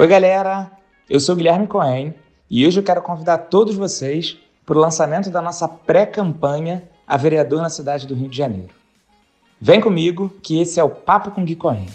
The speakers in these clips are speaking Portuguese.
Oi, galera! Eu sou Guilherme Cohen e hoje eu quero convidar todos vocês para o lançamento da nossa pré-campanha A Vereador na Cidade do Rio de Janeiro. Vem comigo que esse é o Papo com Gui Cohen.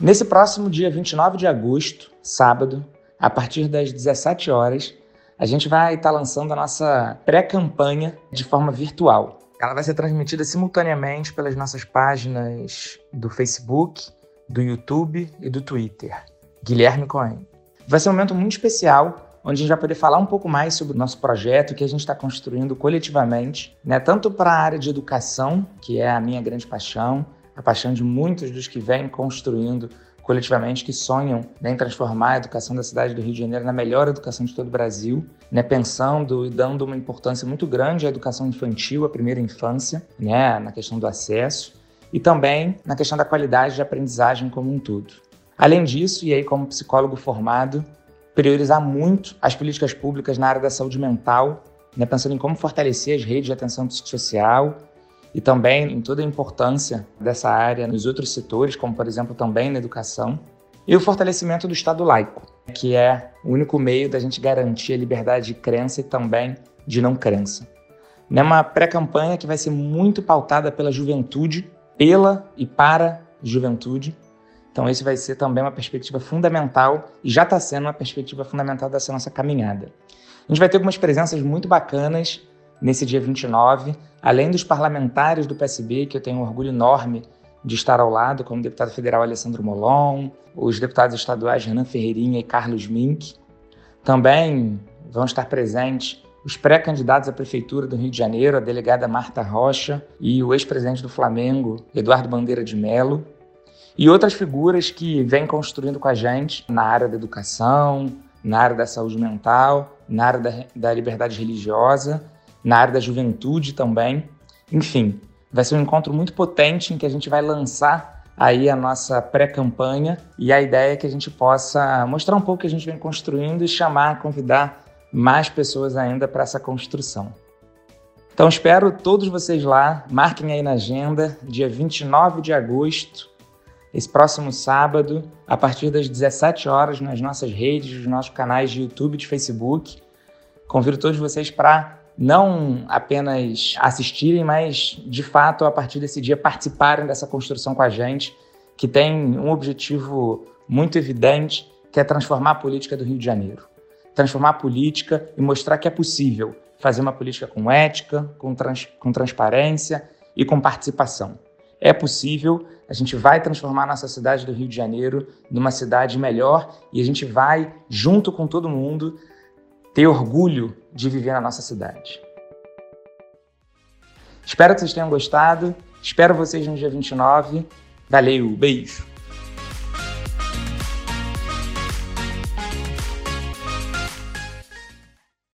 Nesse próximo dia 29 de agosto, sábado, a partir das 17 horas, a gente vai estar lançando a nossa pré-campanha de forma virtual. Ela vai ser transmitida simultaneamente pelas nossas páginas do Facebook, do YouTube e do Twitter. Guilherme Cohen. Vai ser um momento muito especial, onde a gente vai poder falar um pouco mais sobre o nosso projeto que a gente está construindo coletivamente, né? tanto para a área de educação, que é a minha grande paixão, a paixão de muitos dos que vêm construindo coletivamente que sonham né, em transformar a educação da cidade do Rio de Janeiro na melhor educação de todo o Brasil, né, pensando e dando uma importância muito grande à educação infantil, à primeira infância, né, na questão do acesso e também na questão da qualidade de aprendizagem como um todo. Além disso, e aí como psicólogo formado, priorizar muito as políticas públicas na área da saúde mental, né, pensando em como fortalecer as redes de atenção psicossocial e também em toda a importância dessa área nos outros setores, como por exemplo também na educação, e o fortalecimento do Estado laico, que é o único meio da gente garantir a liberdade de crença e também de não crença. É uma pré-campanha que vai ser muito pautada pela juventude, pela e para juventude. Então, esse vai ser também uma perspectiva fundamental e já está sendo uma perspectiva fundamental dessa nossa caminhada. A gente vai ter algumas presenças muito bacanas nesse dia 29, além dos parlamentares do PSB, que eu tenho um orgulho enorme de estar ao lado, como o deputado federal Alessandro Molon, os deputados estaduais Renan Ferreirinha e Carlos Mink. Também vão estar presentes os pré-candidatos à Prefeitura do Rio de Janeiro, a delegada Marta Rocha e o ex-presidente do Flamengo, Eduardo Bandeira de Mello, e outras figuras que vêm construindo com a gente na área da educação, na área da saúde mental, na área da, da liberdade religiosa na área da juventude também. Enfim, vai ser um encontro muito potente em que a gente vai lançar aí a nossa pré-campanha e a ideia é que a gente possa mostrar um pouco o que a gente vem construindo e chamar, convidar mais pessoas ainda para essa construção. Então espero todos vocês lá, marquem aí na agenda, dia 29 de agosto, esse próximo sábado, a partir das 17 horas, nas nossas redes, nos nossos canais de YouTube e de Facebook. Convido todos vocês para não apenas assistirem, mas de fato, a partir desse dia, participarem dessa construção com a gente, que tem um objetivo muito evidente, que é transformar a política do Rio de Janeiro. Transformar a política e mostrar que é possível fazer uma política com ética, com, trans, com transparência e com participação. É possível, a gente vai transformar a nossa cidade do Rio de Janeiro numa cidade melhor e a gente vai, junto com todo mundo, ter orgulho de viver na nossa cidade. Espero que vocês tenham gostado. Espero vocês no dia 29. Valeu, beijo!